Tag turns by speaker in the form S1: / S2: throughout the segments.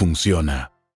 S1: funciona.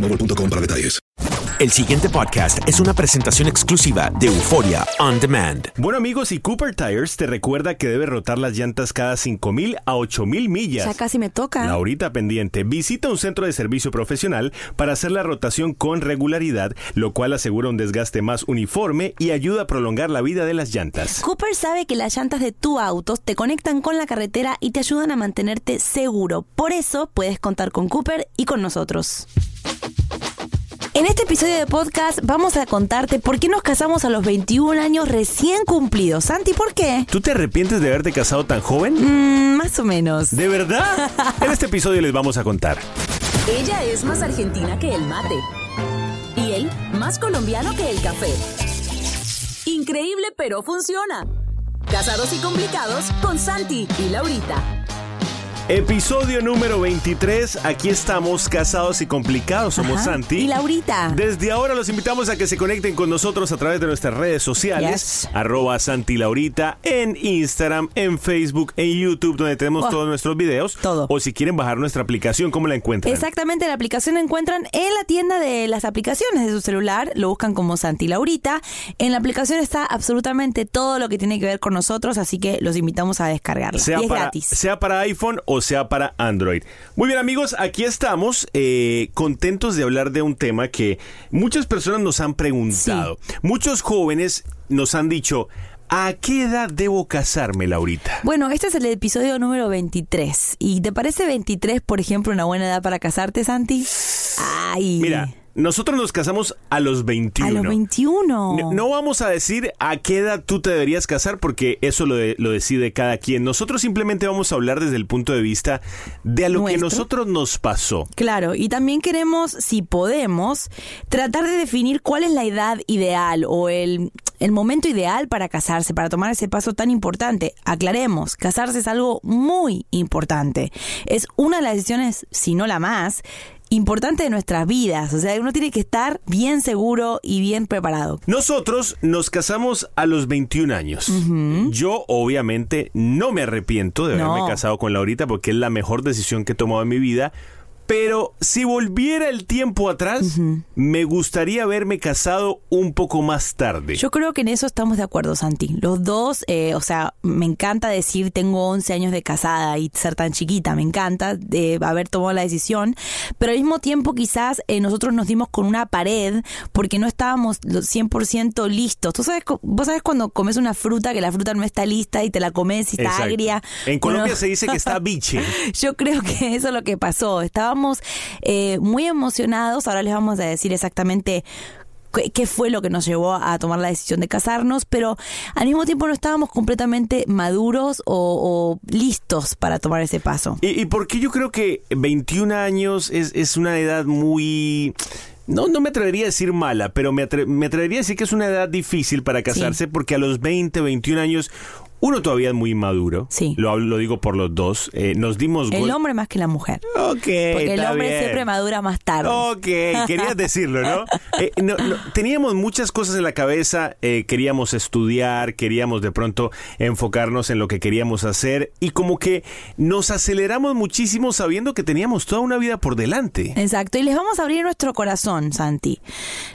S2: boostmobile.com para detalles.
S3: El siguiente podcast es una presentación exclusiva de Euforia On Demand.
S4: Bueno amigos, y Cooper Tires te recuerda que debe rotar las llantas cada 5.000 a 8.000 millas.
S5: Ya casi me toca.
S4: Laurita pendiente, visita un centro de servicio profesional para hacer la rotación con regularidad, lo cual asegura un desgaste más uniforme y ayuda a prolongar la vida de las llantas.
S5: Cooper sabe que las llantas de tu auto te conectan con la carretera y te ayudan a mantenerte seguro. Por eso puedes contar con Cooper y con nosotros. En este episodio de podcast vamos a contarte por qué nos casamos a los 21 años recién cumplidos. Santi, ¿por qué?
S4: ¿Tú te arrepientes de haberte casado tan joven?
S5: Mm, más o menos.
S4: ¿De verdad? en este episodio les vamos a contar.
S6: Ella es más argentina que el mate. Y él más colombiano que el café. Increíble, pero funciona. Casados y complicados con Santi y Laurita.
S4: Episodio número 23. Aquí estamos, casados y complicados. Somos
S5: Ajá.
S4: Santi.
S5: Y Laurita.
S4: Desde ahora los invitamos a que se conecten con nosotros a través de nuestras redes sociales.
S5: Yes.
S4: Arroba Santi Laurita en Instagram, en Facebook, en YouTube, donde tenemos
S5: Oh,
S4: todos nuestros videos.
S5: todo.
S4: O si quieren bajar nuestra aplicación, ¿cómo la encuentran?
S5: Exactamente, la aplicación la encuentran en la tienda de las aplicaciones de su celular, lo buscan como Santi Laurita. En la aplicación está absolutamente todo lo que tiene que ver con nosotros, así que los invitamos a descargarla.
S4: Sea
S5: y es
S4: para,
S5: gratis.
S4: sea para iPhone o sea para Android. Muy bien amigos, aquí estamos eh, contentos de hablar de un tema que muchas personas nos han preguntado. Muchos jóvenes nos han dicho, ¿a qué edad debo casarme, Laurita?
S5: Bueno, este es el episodio número 23. ¿Y te parece 23, por ejemplo, una buena edad para casarte, Santi? Ay.
S4: Mira, nosotros nos casamos a los 21.
S5: A los 21.
S4: No, no vamos a decir a qué edad tú te deberías casar porque eso lo, de- lo decide cada quien. Nosotros simplemente vamos a hablar desde el punto de vista de a lo que nosotros nos pasó.
S5: Claro, y también queremos, si podemos, tratar de definir cuál es la edad ideal o el, el momento ideal para casarse, para tomar ese paso tan importante. Aclaremos, casarse es algo muy importante. Es una de las decisiones, si no la más, importante de nuestras vidas. O sea, uno tiene que estar bien seguro y bien preparado.
S4: Nosotros nos casamos a los 21 años. Yo obviamente no me arrepiento de haberme
S5: No.
S4: casado con Laurita porque es la mejor decisión que he tomado en mi vida. Pero si volviera el tiempo atrás, me gustaría haberme casado un poco más tarde.
S5: Yo creo que en eso estamos de acuerdo, Santi. Los dos, eh, o sea, me encanta decir tengo 11 años de casada y ser tan chiquita, me encanta de haber tomado la decisión, pero al mismo tiempo quizás eh, nosotros nos dimos con una pared porque no estábamos lo 100% listos. ¿Tú sabes, vos sabes cuando comes una fruta que la fruta no está lista y te la comes y está
S4: Exacto.
S5: agria?
S4: En Colombia
S5: Bueno,
S4: se dice que está biche.
S5: Yo creo que eso es lo que pasó. Estábamos estábamos eh, muy emocionados. Ahora les vamos a decir exactamente qué- fue lo que nos llevó a tomar la decisión de casarnos, pero al mismo tiempo no estábamos completamente maduros o, o listos para tomar ese paso.
S4: ¿Y, y por qué yo creo que 21 años es, es una edad muy... No, no me atrevería a decir mala, pero me, atre- me atrevería a decir que es una edad difícil para casarse porque a los 20, 21 años uno todavía es muy maduro.
S5: Sí.
S4: Lo, hablo- lo digo por los dos. Eh, nos dimos...
S5: El hombre más que la mujer.
S4: Ok,
S5: Porque el hombre
S4: bien.
S5: siempre madura más tarde.
S4: Ok, querías decirlo, ¿no? Eh, no, no, Teníamos muchas cosas en la cabeza, eh, queríamos estudiar, queríamos de pronto enfocarnos en lo que queríamos hacer y como que nos aceleramos muchísimo sabiendo que teníamos toda una vida por delante.
S5: Exacto, y les vamos a abrir nuestro corazón, Santi.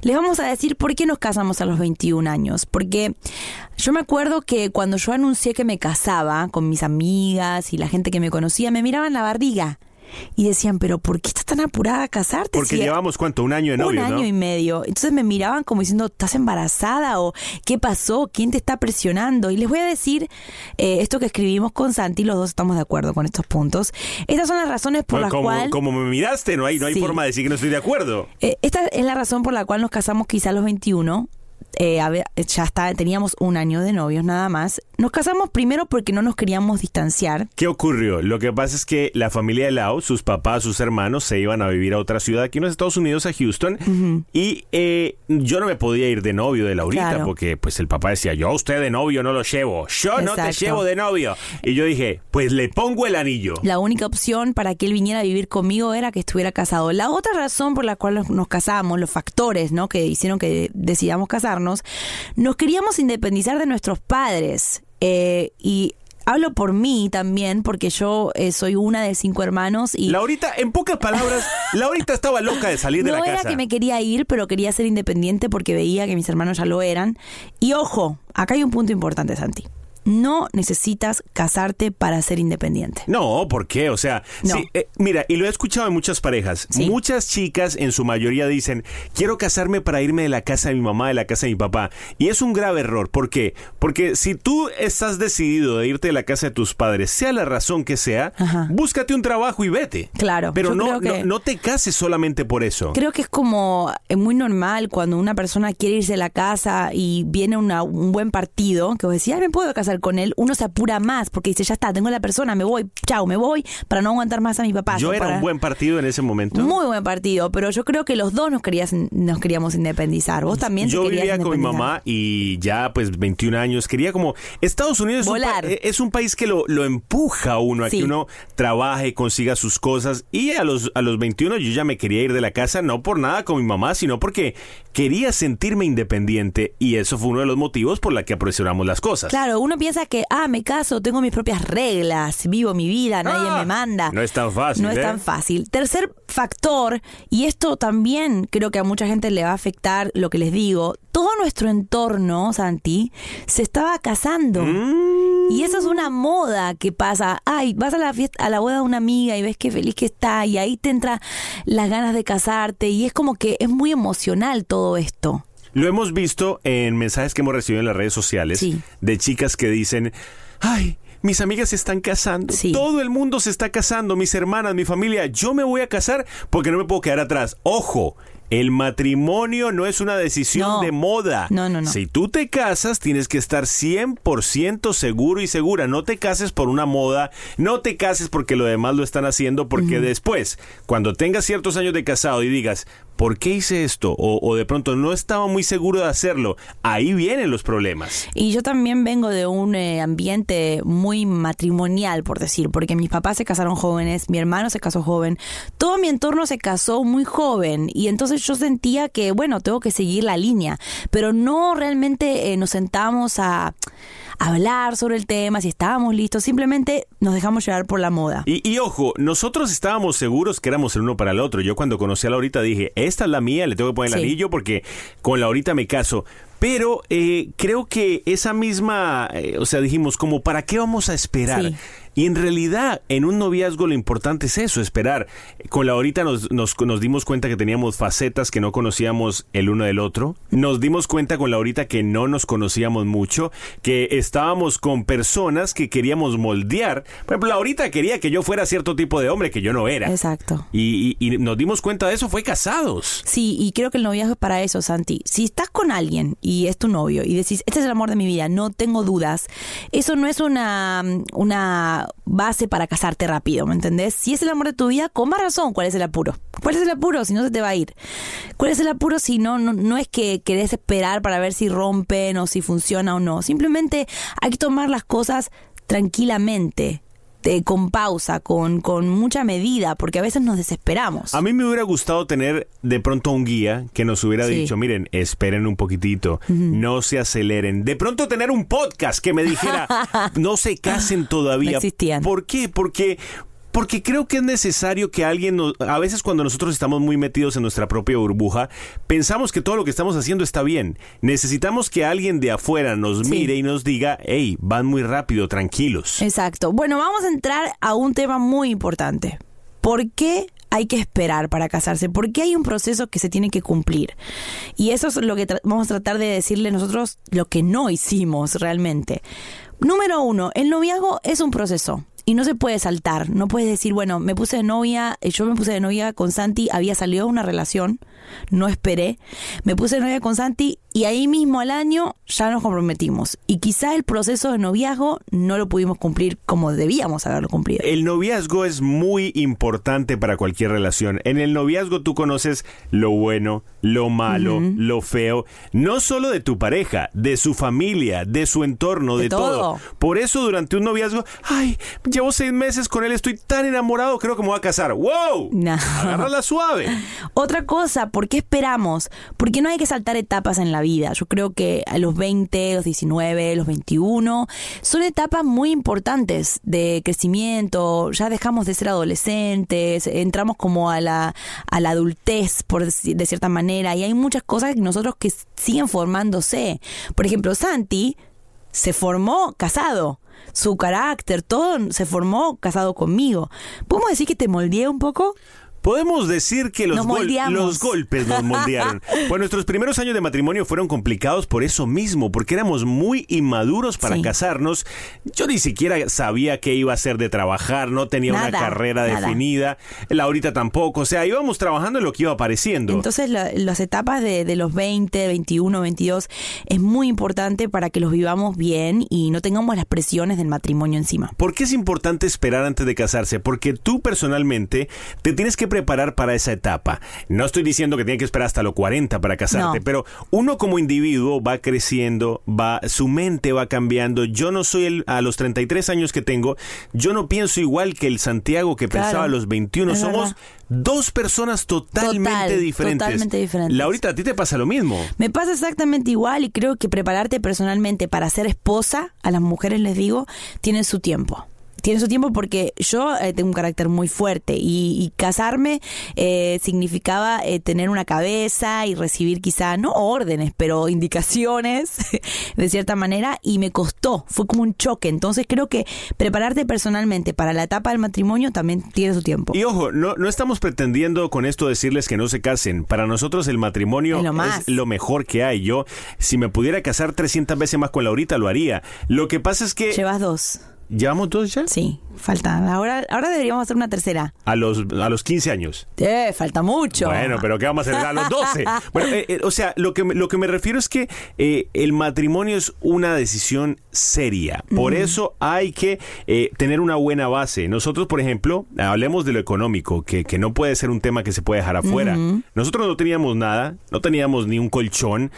S5: Les vamos a decir por qué nos casamos a los 21 años. Porque yo me acuerdo que cuando yo anuncié que me casaba con mis amigas y la gente que me conocía, me miraban la barriga y decían, pero ¿por qué estás tan apurada a casarte?
S4: Porque
S5: Si
S4: llevamos, ¿cuánto? Un año de novio,
S5: un año
S4: ¿no?
S5: y medio. Entonces me miraban como diciendo, ¿estás embarazada? ¿O qué pasó? ¿Quién te está presionando? Y les voy a decir eh, esto que escribimos con Santi, los dos estamos de acuerdo con estos puntos. Estas son las razones por
S4: Bueno,
S5: las cuales...
S4: como me miraste, no hay, no hay
S5: Sí.
S4: forma de decir que no estoy de acuerdo.
S5: Eh, esta es la razón por la cual nos casamos quizá a los 21. Eh, a ver, ya está, teníamos un año de novios nada más. Nos casamos primero porque no nos queríamos distanciar.
S4: ¿Qué ocurrió? Lo que pasa es que la familia de Lau, sus papás, sus hermanos, se iban a vivir a otra ciudad aquí en los Estados Unidos, a Houston, y eh, yo no me podía ir de novio de Laurita,
S5: Claro.
S4: porque pues el papá decía, yo a usted de novio no lo llevo, yo no te llevo de novio. Y yo dije, pues le pongo el anillo.
S5: La única opción para que él viniera a vivir conmigo era que estuviera casado. La otra razón por la cual nos- nos casamos, los factores ¿no? que hicieron que decidamos casarnos, nos queríamos independizar de nuestros padres. Eh, y hablo por mí también, porque yo eh, soy una de cinco hermanos y...
S4: Laurita, en pocas palabras, Laurita estaba loca de salir de
S5: no
S4: la
S5: era
S4: casa.
S5: que me quería ir, pero quería ser independiente porque veía que mis hermanos ya lo eran. Y ojo, acá hay un punto importante, Santi. No necesitas casarte para ser independiente.
S4: No, ¿por qué? O sea,
S5: No.
S4: sí, eh, mira, y lo he escuchado en muchas parejas.
S5: Sí.
S4: Muchas chicas, en su mayoría, dicen, quiero casarme para irme de la casa de mi mamá, de la casa de mi papá. Y es un grave error. ¿Por qué? Porque si tú estás decidido de irte de la casa de tus padres, sea la razón que sea,
S5: Ajá.
S4: búscate un trabajo y vete.
S5: Claro,
S4: Pero no,
S5: que-
S4: no, no te cases solamente por eso.
S5: Creo que es como eh, muy normal cuando una persona quiere irse de la casa y viene una- un buen partido, que vos decís, ay, me puedo casar con él, uno se apura más porque dice, ya está, tengo la persona, me voy, chao, me voy, para no aguantar más a mi papá.
S4: Yo era
S5: para-
S4: un buen partido en ese momento.
S5: Muy buen partido, pero yo creo que los dos nos, querías, nos queríamos independizar. Vos también te
S4: Yo
S5: querías
S4: vivía con mi mamá y ya pues 21 años. Quería como... Estados Unidos es un, es país que lo, lo empuja a uno, a
S5: Sí.
S4: que uno trabaje, consiga sus cosas. Y a los, a los 21 yo ya me quería ir de la casa, no por nada con mi mamá, sino porque quería sentirme independiente. Y eso fue uno de los motivos por la que apresuramos las cosas.
S5: Claro, uno piensa que, ah, me caso, tengo mis propias reglas, vivo mi vida, nadie
S4: Ah,
S5: me manda.
S4: no es tan fácil,
S5: No es
S4: ¿eh?
S5: tan fácil. Tercer factor, y esto también creo que a mucha gente le va a afectar lo que les digo, todo nuestro entorno, Santi, se estaba casando.
S4: Mm.
S5: Y eso es una moda que pasa. Ay, vas a la fiesta, a la boda de una amiga y ves qué feliz que está y ahí te entra las ganas de casarte y es como que es muy emocional todo esto.
S4: Lo hemos visto en mensajes que hemos recibido en las redes sociales
S5: Sí.
S4: de chicas que dicen, ay, mis amigas se están casando,
S5: Sí.
S4: todo el mundo se está casando, mis hermanas, mi familia, yo me voy a casar porque no me puedo quedar atrás. Ojo. El matrimonio no es una decisión
S5: No.
S4: de moda.
S5: No, no, no.
S4: Si tú te casas, tienes que estar 100% seguro y segura. No te cases por una moda, no te cases porque lo demás lo están haciendo, porque después, cuando tengas ciertos años de casado y digas, ¿por qué hice esto? O, de pronto no estaba muy seguro de hacerlo, ahí vienen los problemas.
S5: Y yo también vengo de un eh, ambiente muy matrimonial, por decir, porque mis papás se casaron jóvenes, mi hermano se casó joven, todo mi entorno se casó muy joven y entonces yo sentía que, bueno, tengo que seguir la línea, pero no realmente eh, nos sentamos a hablar sobre el tema, si estábamos listos, simplemente nos dejamos llevar por la moda.
S4: Y, y ojo, nosotros estábamos seguros que éramos el uno para el otro. Yo cuando conocí a Laurita dije, esta es la mía, le tengo que poner el
S5: Sí.
S4: anillo porque con Laurita me caso. Pero eh, creo que esa misma, eh, o sea, dijimos, como, ¿para qué vamos a esperar?
S5: Sí.
S4: Y en realidad, en un noviazgo lo importante es eso, esperar. Con la ahorita nos, nos, nos dimos cuenta que teníamos facetas que no conocíamos el uno del otro. Nos dimos cuenta con la ahorita que no nos conocíamos mucho, que estábamos con personas que queríamos moldear. Por ejemplo, ahorita quería que yo fuera cierto tipo de hombre que yo no era.
S5: Exacto.
S4: Y, y- y nos dimos cuenta de eso, fue casados.
S5: Sí, y creo que el noviazgo es para eso, Santi. Si estás con alguien y es tu novio y decís, este es el amor de mi vida, no tengo dudas, eso no es una, una base para casarte rápido, ¿me entendés? Si es el amor de tu vida, con más razón, ¿cuál es el apuro? ¿Cuál es el apuro si no se te va a ir? ¿Cuál es el apuro si no, no, no es que querés esperar para ver si rompen o si funciona o no? Simplemente hay que tomar las cosas tranquilamente. Eh, con pausa, con, con mucha medida, porque a veces nos desesperamos.
S4: A mí me hubiera gustado tener de pronto un guía que nos hubiera
S5: Sí.
S4: dicho, miren, esperen un poquitito, no se aceleren. De pronto tener un podcast que me dijera, no se casen todavía.
S5: No existían.
S4: ¿Por qué? Porque... Porque creo que es necesario que alguien, nos- a veces cuando nosotros estamos muy metidos en nuestra propia burbuja, pensamos que todo lo que estamos haciendo está bien. Necesitamos que alguien de afuera nos
S5: Sí.
S4: mire y nos diga, hey, van muy rápido, tranquilos.
S5: Exacto. Bueno, vamos a entrar a un tema muy importante. ¿Por qué hay que esperar para casarse? ¿Por qué hay un proceso que se tiene que cumplir? Y eso es lo que tra- vamos a tratar de decirle nosotros lo que no hicimos realmente. Número uno, el noviazgo es un proceso. Y no se puede saltar, no puedes decir, bueno, me puse de novia, eh, yo me puse de novia con Santi, había salido una relación, no esperé, me puse de novia con Santi y ahí mismo al año ya nos comprometimos. Y quizá el proceso de noviazgo no lo pudimos cumplir como debíamos haberlo cumplido.
S4: El noviazgo es muy importante para cualquier relación. En el noviazgo tú conoces lo bueno, lo malo, lo feo, no solo de tu pareja, de su familia, de su entorno, de,
S5: De todo.
S4: Por eso durante un noviazgo, ay, llevo seis meses con él, estoy tan enamorado, creo que me voy a casar. ¡Wow!
S5: No.
S4: Agárrala suave.
S5: Otra cosa, ¿por qué esperamos? Porque no hay que saltar etapas en la vida. Yo creo que a los 20, los 19, los 21 son etapas muy importantes de crecimiento. Ya dejamos de ser adolescentes, entramos como a la, a la adultez, por de cierta manera, y hay muchas cosas que nosotros que siguen formándose. Por ejemplo, Santi se formó casado. Su carácter, todo se formó casado conmigo. ¿Podemos decir que te moldeé un poco?
S4: Podemos decir que los, gol- los golpes nos moldearon. Pues nuestros primeros años de matrimonio fueron complicados por eso mismo, porque éramos muy inmaduros para
S5: Sí.
S4: casarnos. Yo ni siquiera sabía qué iba a hacer de trabajar, no tenía una carrera
S5: nada.
S4: definida. Laurita tampoco, o sea, íbamos trabajando en lo que iba apareciendo.
S5: Entonces la- las etapas de, de los 20, 21, 22 es muy importante para que los vivamos bien y no tengamos las presiones del matrimonio encima.
S4: ¿Por qué es importante esperar antes de casarse? Porque tú personalmente te tienes que preparar para esa etapa. No estoy diciendo que tienes que esperar hasta los 40 para casarte,
S5: No.
S4: pero uno como individuo va creciendo, va su mente va cambiando. Yo no soy el a los 33 años que tengo, yo no pienso igual que el Santiago que
S5: Claro.
S4: pensaba a los 21.
S5: Es
S4: Somos dos personas totalmente
S5: Total,
S4: diferentes.
S5: totalmente diferentes.
S4: Laurita, a ti te pasa lo mismo.
S5: Me pasa exactamente igual y creo que prepararte personalmente para ser esposa, a las mujeres les digo, tiene su tiempo. Tiene su tiempo porque yo eh, tengo un carácter muy fuerte y, y casarme eh, significaba eh, tener una cabeza y recibir quizá, no órdenes, pero indicaciones de cierta manera y me costó, fue como un choque. Entonces creo que prepararte personalmente para la etapa del matrimonio también tiene su tiempo.
S4: Y ojo, no, no estamos pretendiendo con esto decirles que no se casen. Para nosotros el matrimonio
S5: Es lo más.
S4: es lo mejor que hay. Yo, si me pudiera casar 300 veces más con Laurita, lo haría. Lo que pasa es que...
S5: Llevas dos.
S4: ¿Llevamos dos ya?
S5: Sí, falta. Ahora, ahora deberíamos hacer una tercera.
S4: A los, a los 15 años.
S5: Eh, falta mucho.
S4: Bueno, pero ¿qué vamos a hacer a los 12? Bueno, eh, eh, o sea, lo que, lo que me refiero es que eh, el matrimonio es una decisión seria. Por eso hay que eh, tener una buena base. Nosotros, por ejemplo, hablemos de lo económico, que, que no puede ser un tema que se puede dejar afuera. Nosotros no teníamos nada, no teníamos ni un colchón.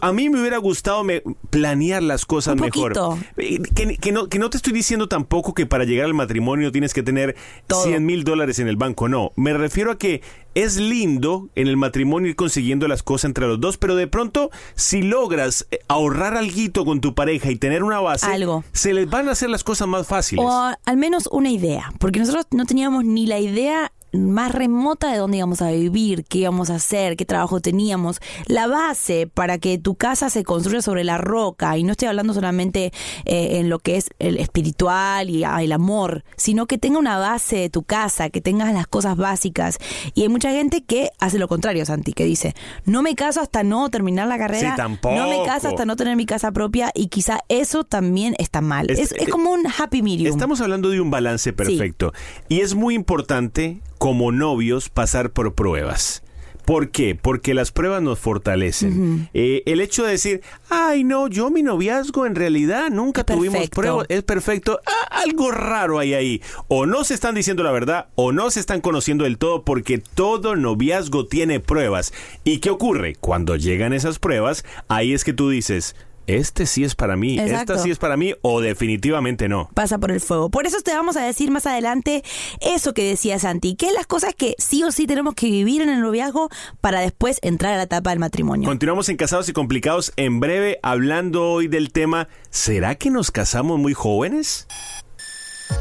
S4: A mí me hubiera gustado me- planear las cosas
S5: Un
S4: mejor. Eh, Que, que no, que no te estoy diciendo tampoco que para llegar al matrimonio tienes que tener
S5: Todo.
S4: 100 mil dólares en el banco. No, me refiero a que es lindo en el matrimonio ir consiguiendo las cosas entre los dos, pero de pronto si logras eh, ahorrar algo con tu pareja y tener una base,
S5: Algo.
S4: se les van a hacer las cosas más fáciles.
S5: O al menos una idea, porque nosotros no teníamos ni la idea más remota de dónde íbamos a vivir, qué íbamos a hacer, qué trabajo teníamos, la base para que tu casa se construya sobre la roca, y no estoy hablando solamente eh, en lo que es el espiritual y ah, el amor, sino que tenga una base de tu casa, que tengas las cosas básicas. Y hay mucha gente que hace lo contrario, Santi, que dice, no me caso hasta no terminar la carrera,
S4: Sí, tampoco.
S5: no me caso hasta no tener mi casa propia, y quizá eso también está mal.
S4: Es-
S5: Es, es como un happy medium.
S4: Estamos hablando de un balance perfecto. Y es muy importante, como novios, pasar por pruebas. ¿Por qué? Porque las pruebas nos fortalecen. Eh, el hecho de decir, ay, no, yo mi noviazgo en realidad nunca tuvimos pruebas, es perfecto. Ah, algo raro hay ahí. O no se están diciendo la verdad, o no se están conociendo del todo, porque todo noviazgo tiene pruebas. ¿Y qué ocurre? Cuando llegan esas pruebas, ahí es que tú dices, este sí es para mí,
S5: Exacto.
S4: esta sí es para mí, o definitivamente no.
S5: pasa por el fuego. Por eso te vamos a decir más adelante eso que decía Santi, que es las cosas que sí o sí tenemos que vivir en el noviazgo para después entrar a la etapa del matrimonio.
S4: Continuamos en Casados y Complicados en breve hablando hoy del tema ¿Será que nos casamos muy jóvenes?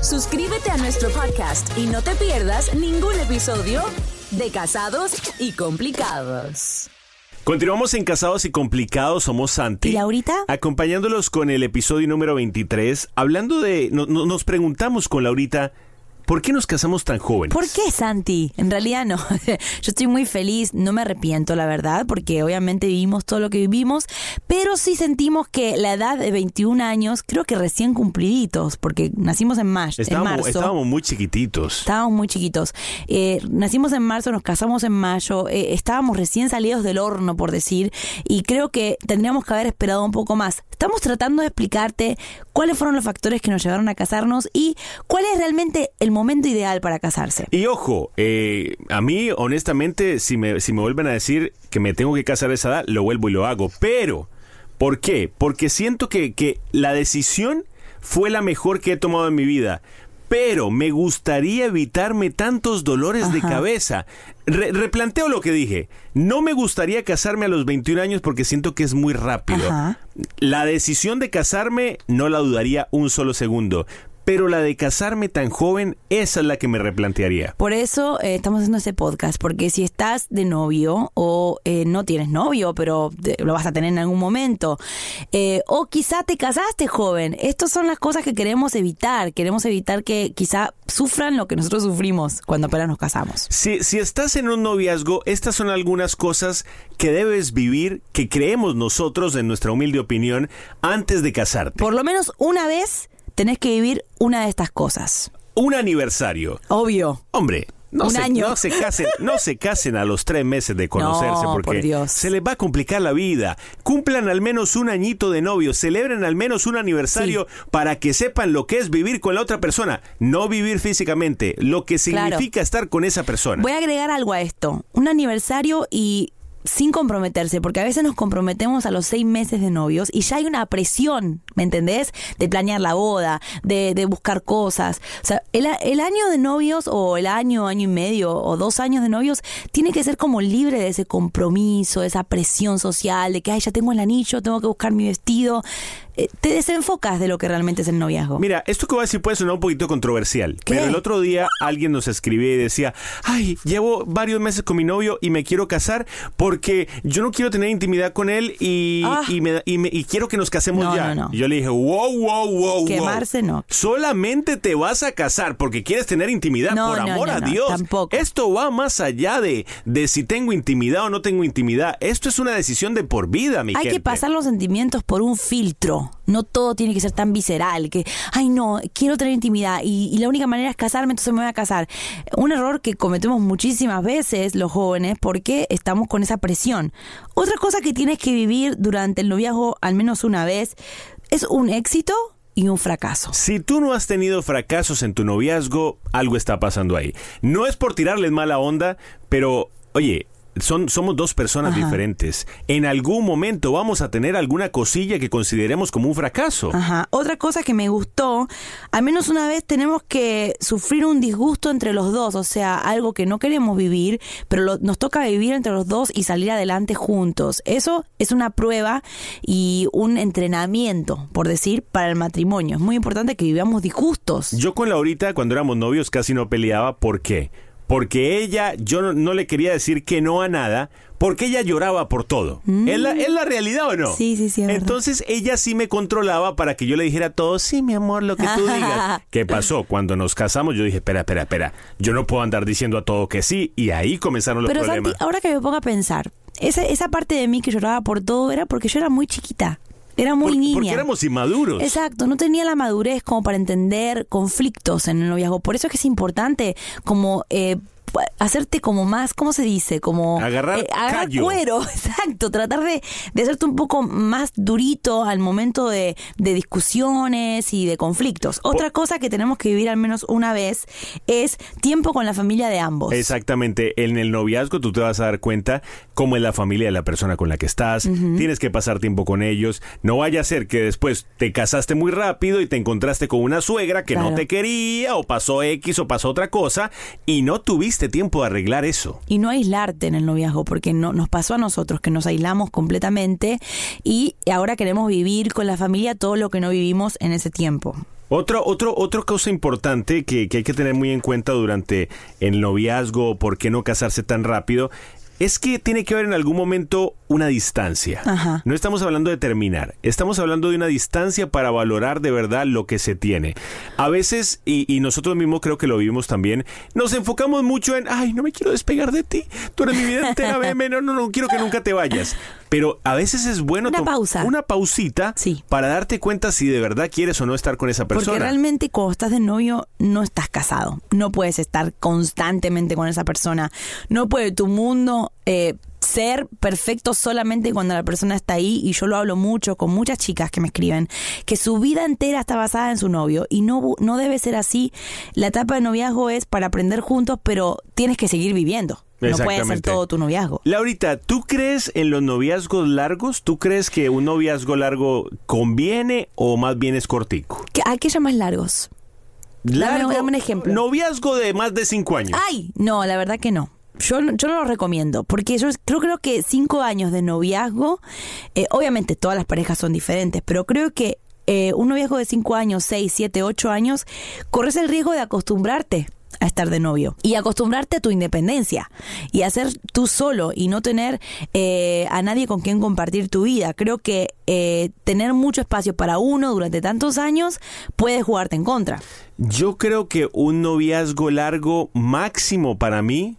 S6: Suscríbete a nuestro podcast y no te pierdas ningún episodio de Casados y Complicados.
S4: Continuamos en Casados y Complicados, somos Santi.
S5: ¿Y Laurita?
S4: Acompañándolos con el episodio número 23, hablando de... no- no- nos preguntamos con Laurita, ¿por qué nos casamos tan jóvenes?
S5: ¿Por qué, Santi? En realidad no. Yo estoy muy feliz, no me arrepiento, la verdad, porque obviamente vivimos todo lo que vivimos, pero sí sentimos que la edad de 21 años, creo que recién cumpliditos, porque nacimos en, ma- en
S4: Estábamos,
S5: marzo.
S4: estábamos muy chiquititos.
S5: Estábamos muy chiquitos. Eh, nacimos en marzo, nos casamos en mayo, eh, estábamos recién salidos del horno, por decir, y creo que tendríamos que haber esperado un poco más. Estamos tratando de explicarte cuáles fueron los factores que nos llevaron a casarnos y cuál es realmente el momento ideal para casarse.
S4: Y ojo, eh, a mí honestamente, si me, si me vuelven a decir que me tengo que casar a esa edad, lo vuelvo y lo hago. Pero, ¿por qué? Porque siento que, que la decisión fue la mejor que he tomado en mi vida. Pero me gustaría evitarme tantos dolores de cabeza. Re- replanteo lo que dije. No me gustaría casarme a los 21 años porque siento que es muy rápido.
S5: Ajá.
S4: La decisión de casarme no la dudaría un solo segundo. Pero la de casarme tan joven, esa es la que me replantearía.
S5: Por eso eh, estamos haciendo este podcast, porque si estás de novio o eh, no tienes novio, pero te- lo vas a tener en algún momento, eh, o quizá te casaste joven, estas son las cosas que queremos evitar. Queremos evitar que quizá sufran lo que nosotros sufrimos cuando apenas nos casamos.
S4: Si, si estás en un noviazgo, estas son algunas cosas que debes vivir, que creemos nosotros, en nuestra humilde opinión, antes de casarte.
S5: Por lo menos una vez tenés que vivir una de estas cosas.
S4: Un aniversario.
S5: Obvio.
S4: Hombre, no,
S5: Un
S4: se,
S5: año.
S4: no se casen, no se casen a los tres meses de conocerse
S5: No,
S4: porque
S5: por Dios.
S4: se les va a complicar la vida. Cumplan al menos un añito de novio, celebren al menos un aniversario para que sepan lo que es vivir con la otra persona, no vivir físicamente, lo que
S5: Claro.
S4: significa estar con esa persona.
S5: Voy a agregar algo a esto. Un aniversario y sin comprometerse, porque a veces nos comprometemos a los seis meses de novios y ya hay una presión, ¿me entendés? De planear la boda, de, de buscar cosas. O sea, el, el año de novios o el año, año y medio o dos años de novios tiene que ser como libre de ese compromiso, de esa presión social, de que, ay, ya tengo el anillo, tengo que buscar mi vestido. Eh, te desenfocas de lo que realmente es el noviazgo.
S4: Mira, esto que voy a decir puede sonar un poquito controversial,
S5: ¿Qué?
S4: pero el otro día alguien nos escribía y decía, ay, llevo varios meses con mi novio y me quiero casar porque yo no quiero tener intimidad con él y,
S5: Ah.
S4: y, me- y me- y quiero que nos casemos
S5: No,
S4: ya.
S5: no, no.
S4: Y yo le dije, wow, wow, wow, wow.
S5: Quemarse, no.
S4: Solamente te vas a casar porque quieres tener intimidad, por amor
S5: no,
S4: a
S5: no,
S4: Dios.
S5: tampoco.
S4: Esto va más allá de, de si tengo intimidad o no tengo intimidad. Esto es una decisión de por vida, mi
S5: Hay
S4: gente.
S5: que pasar los sentimientos por un filtro. No todo tiene que ser tan visceral. Que, ay, no, quiero tener intimidad y, y la única manera es casarme, entonces me voy a casar. Un error que cometemos muchísimas veces los jóvenes porque estamos con esa presión. Otra cosa que tienes que vivir durante el noviazgo al menos una vez es un éxito y un fracaso.
S4: Si tú no has tenido fracasos en tu noviazgo, algo está pasando ahí. No es por tirarles mala onda, pero oye, son, somos dos personas
S5: Ajá.
S4: diferentes. En algún momento vamos a tener alguna cosilla que consideremos como un fracaso.
S5: Ajá. Otra cosa que me gustó, al menos una vez tenemos que sufrir un disgusto entre los dos, o sea, algo que no queremos vivir, pero lo- nos toca vivir entre los dos y salir adelante juntos. Eso es una prueba y un entrenamiento, por decir, para el matrimonio. Es muy importante que vivamos disgustos.
S4: Yo con Laurita, cuando éramos novios, casi no peleaba. ¿Por qué? Porque ella, yo no, no le quería decir que no a nada, porque ella lloraba por todo. ¿Es, la, ¿Es la realidad o no?
S5: Mm. Sí, sí, sí. verdad.
S4: Entonces ella sí me controlaba para que yo le dijera todo, sí, mi amor, lo que tú digas. ¿Qué pasó? Cuando nos casamos yo dije, espera, espera, espera, yo no puedo andar diciendo a todo que sí. Y ahí comenzaron los
S5: Pero
S4: problemas.
S5: Santi, ahora que me pongo a pensar, esa, esa parte de mí que lloraba por todo era porque yo era muy chiquita. Era muy
S4: Por-
S5: niña.
S4: Porque éramos inmaduros.
S5: Exacto, no tenía la madurez como para entender conflictos en el noviazgo. Por eso es que es importante como eh, hacerte como más, ¿cómo se dice? Como
S4: Agarrar
S5: eh, agarrar cuero, exacto, tratar de, de hacerte un poco más durito al momento de, de discusiones y de conflictos. Otra cosa que tenemos que vivir al menos una vez es tiempo con la familia de ambos.
S4: Exactamente, en el noviazgo tú te vas a dar cuenta cómo es la familia de la persona con la que estás, tienes que pasar tiempo con ellos, no vaya a ser que después te casaste muy rápido y te encontraste con una suegra que no te quería o pasó X o pasó otra cosa y no tuviste tiempo de arreglar eso.
S5: y no aislarte en el noviazgo, porque no, nos pasó a nosotros que nos aislamos completamente y ahora queremos vivir con la familia todo lo que no vivimos en ese tiempo.
S4: Otro, otro, otra cosa importante que, que hay que tener muy en cuenta durante el noviazgo, por qué no casarse tan rápido, es que tiene que haber en algún momento una distancia.
S5: Ajá.
S4: No estamos hablando de terminar, estamos hablando de una distancia para valorar de verdad lo que se tiene. A veces, y, y nosotros mismos creo que lo vivimos también, nos enfocamos mucho en, ay, no me quiero despegar de ti, tú eres mi vida entera, veme, no, no, no quiero que nunca te vayas. Pero a veces es bueno
S5: Una pausa.
S4: una pausita
S5: Sí.
S4: para darte cuenta si de verdad quieres o no estar con esa persona.
S5: Porque realmente cuando estás de novio no estás casado. No puedes estar constantemente con esa persona. No puede tu mundo eh, ser perfecto solamente cuando la persona está ahí. Y yo lo hablo mucho con muchas chicas que me escriben, que su vida entera está basada en su novio. Y no, no debe ser así. La etapa de noviazgo es para aprender juntos, pero tienes que seguir viviendo. No puede ser todo tu noviazgo.
S4: Laurita, ¿tú crees en los noviazgos largos? ¿Tú crees que un noviazgo largo conviene o más bien es cortico?
S5: ¿Qué- ¿A qué llamas largos? Dame- dame un ejemplo.
S4: Noviazgo de más de cinco años.
S5: Ay, no, la verdad que no. Yo, no- yo no lo recomiendo, porque yo creo, creo que cinco años de noviazgo, eh, obviamente todas las parejas son diferentes, pero creo que eh, un noviazgo de cinco años, seis, siete, ocho años, corres el riesgo de acostumbrarte a estar de novio y acostumbrarte a tu independencia y a ser tú solo y no tener eh, a nadie con quien compartir tu vida. Creo que eh, tener mucho espacio para uno durante tantos años puede jugarte en contra.
S4: Yo creo que un noviazgo largo máximo para mí,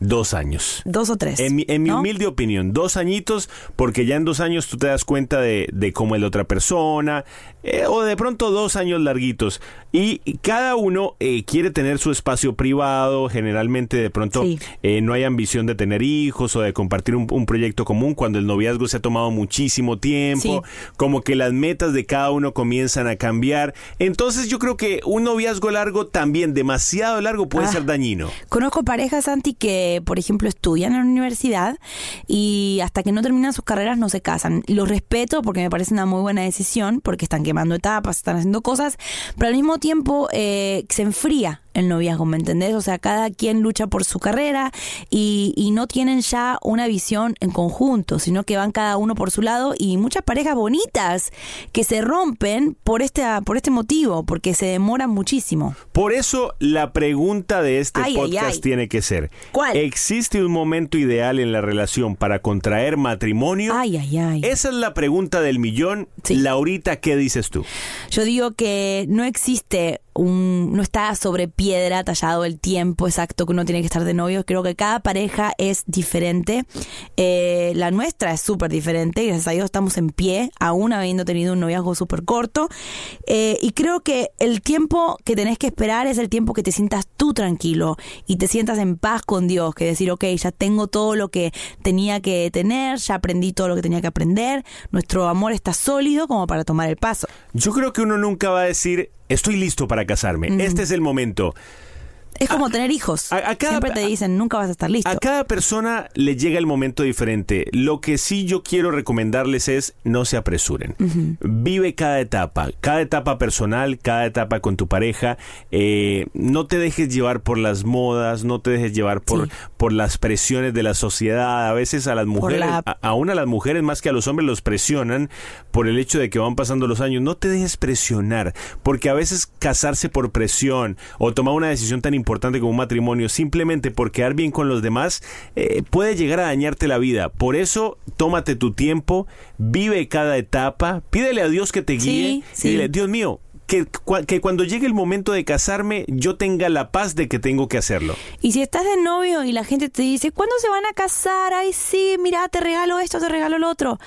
S4: dos años.
S5: Dos o tres.
S4: En mi, en mi
S5: ¿no?
S4: humilde opinión, dos añitos, porque ya en dos años tú te das cuenta de, de cómo es la otra persona, eh, o de pronto dos años larguitos. Y cada uno eh, quiere tener su espacio privado, generalmente de pronto
S5: Sí.
S4: eh, no hay ambición de tener hijos o de compartir un, un proyecto común cuando el noviazgo se ha tomado muchísimo tiempo,
S5: Sí.
S4: como que las metas de cada uno comienzan a cambiar. Entonces yo creo que un noviazgo largo también, demasiado largo, puede
S5: Ah.
S4: ser dañino.
S5: Conozco parejas, Santi, que, por ejemplo, estudian en la universidad y hasta que no terminan sus carreras no se casan. Los respeto porque me parece una muy buena decisión, porque están quemando etapas, están haciendo cosas, pero al mismo tiempo eh, se enfría el noviazgo, ¿me entendés? O sea, cada quien lucha por su carrera y, y no tienen ya una visión en conjunto, sino que van cada uno por su lado y muchas parejas bonitas que se rompen por este, por este motivo, porque se demoran muchísimo.
S4: Por eso la pregunta de este
S5: Ay, ay,
S4: podcast
S5: ay.
S4: tiene que ser,
S5: ¿Cuál?
S4: ¿existe un momento ideal en la relación para contraer matrimonio?
S5: Ay, ay, ay.
S4: Esa es la pregunta del millón.
S5: Sí.
S4: Laurita, ¿qué dices tú?
S5: Yo digo que no existe un, no está sobre piedra tallado el tiempo exacto que uno tiene que estar de novio. Creo que cada pareja es diferente. Eh, la nuestra es súper diferente. Gracias a Dios estamos en pie, aún habiendo tenido un noviazgo súper corto. Eh, y creo que el tiempo que tenés que esperar es el tiempo que te sientas tú tranquilo y te sientas en paz con Dios. Que decir, ok, ya tengo todo lo que tenía que tener, ya aprendí todo lo que tenía que aprender. Nuestro amor está sólido como para tomar el paso.
S4: Yo creo que uno nunca va a decir, estoy listo para casarme, este es el momento.
S5: Es como tener hijos.
S4: a- a cada-
S5: Siempre te dicen, nunca vas a estar listo.
S4: A cada persona le llega el momento diferente. Lo que sí yo quiero recomendarles es no se apresuren. Vive cada etapa, cada etapa personal, cada etapa con tu pareja. Eh, no te dejes llevar por las modas, no te dejes llevar por,
S5: Sí.
S4: por las presiones de la sociedad. A veces a las mujeres,
S5: la-
S4: a- aún a las mujeres más que a los hombres los presionan por el hecho de que van pasando los años. No te dejes presionar, porque a veces casarse por presión o tomar una decisión tan importante importante como un matrimonio simplemente por quedar bien con los demás, eh, puede llegar a dañarte la vida. Por eso, tómate tu tiempo, vive cada etapa, pídele a Dios que te guíe
S5: Sí,
S4: y dile. Dios mío, que, que cuando llegue el momento de casarme, yo tenga la paz de que tengo que hacerlo.
S5: Y si estás de novio y la gente te dice, ¿cuándo se van a casar? Ay, sí, mira, te regalo esto, te regalo lo otro.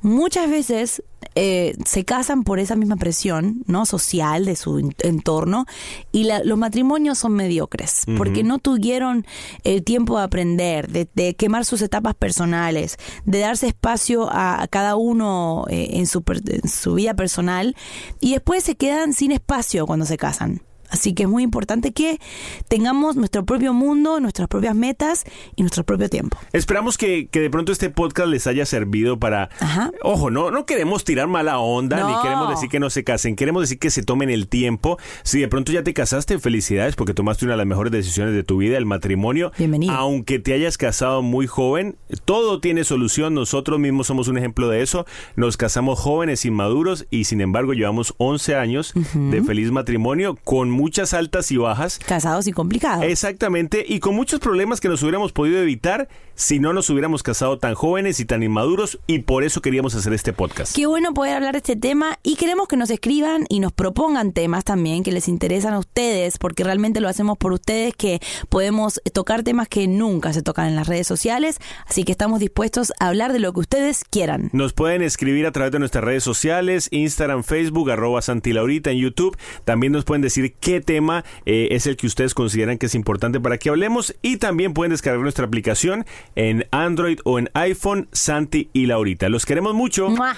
S5: Muchas veces eh, se casan por esa misma presión no social de su en- entorno y la- los matrimonios son mediocres porque no tuvieron el tiempo de aprender, de, de quemar sus etapas personales, de darse espacio a, a cada uno eh, en, su, en su vida personal y después se quedan sin espacio cuando se casan. Así que es muy importante que tengamos nuestro propio mundo, nuestras propias metas y nuestro propio tiempo.
S4: Esperamos que, que de pronto este podcast les haya servido para...
S5: Ajá.
S4: Ojo, no, no queremos tirar mala onda, ni queremos decir que no se casen, queremos decir que se tomen el tiempo. Si de pronto ya te casaste, felicidades porque tomaste una de las mejores decisiones de tu vida, el matrimonio.
S5: Bienvenido.
S4: Aunque te hayas casado muy joven, todo tiene solución, nosotros mismos somos un ejemplo de eso. Nos casamos jóvenes, inmaduros y sin embargo llevamos 11 años de feliz matrimonio con muchas altas y bajas.
S5: Casados y complicados.
S4: Exactamente, y con muchos problemas que nos hubiéramos podido evitar si no nos hubiéramos casado tan jóvenes y tan inmaduros, y por eso queríamos hacer este podcast.
S5: Qué bueno poder hablar de este tema y queremos que nos escriban y nos propongan temas también que les interesan a ustedes, porque realmente lo hacemos por ustedes, que podemos tocar temas que nunca se tocan en las redes sociales, así que estamos dispuestos a hablar de lo que ustedes quieran.
S4: Nos pueden escribir a través de nuestras redes sociales, Instagram, Facebook, arroba Santilaurita en YouTube. También nos pueden decir qué tema eh, es el que ustedes consideran que es importante para que hablemos. Y también pueden descargar nuestra aplicación en Android o en iPhone, Santi y Laurita. Los queremos mucho.
S5: ¡Mua!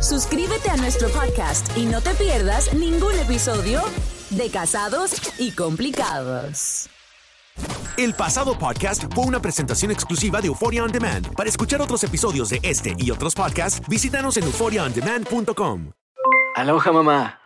S6: Suscríbete a nuestro podcast y no te pierdas ningún episodio de Casados y Complicados.
S3: El pasado podcast fue una presentación exclusiva de Euphoria On Demand. Para escuchar otros episodios de este y otros podcasts, visítanos en euphoriaondemand.com.
S7: Aloha mamá.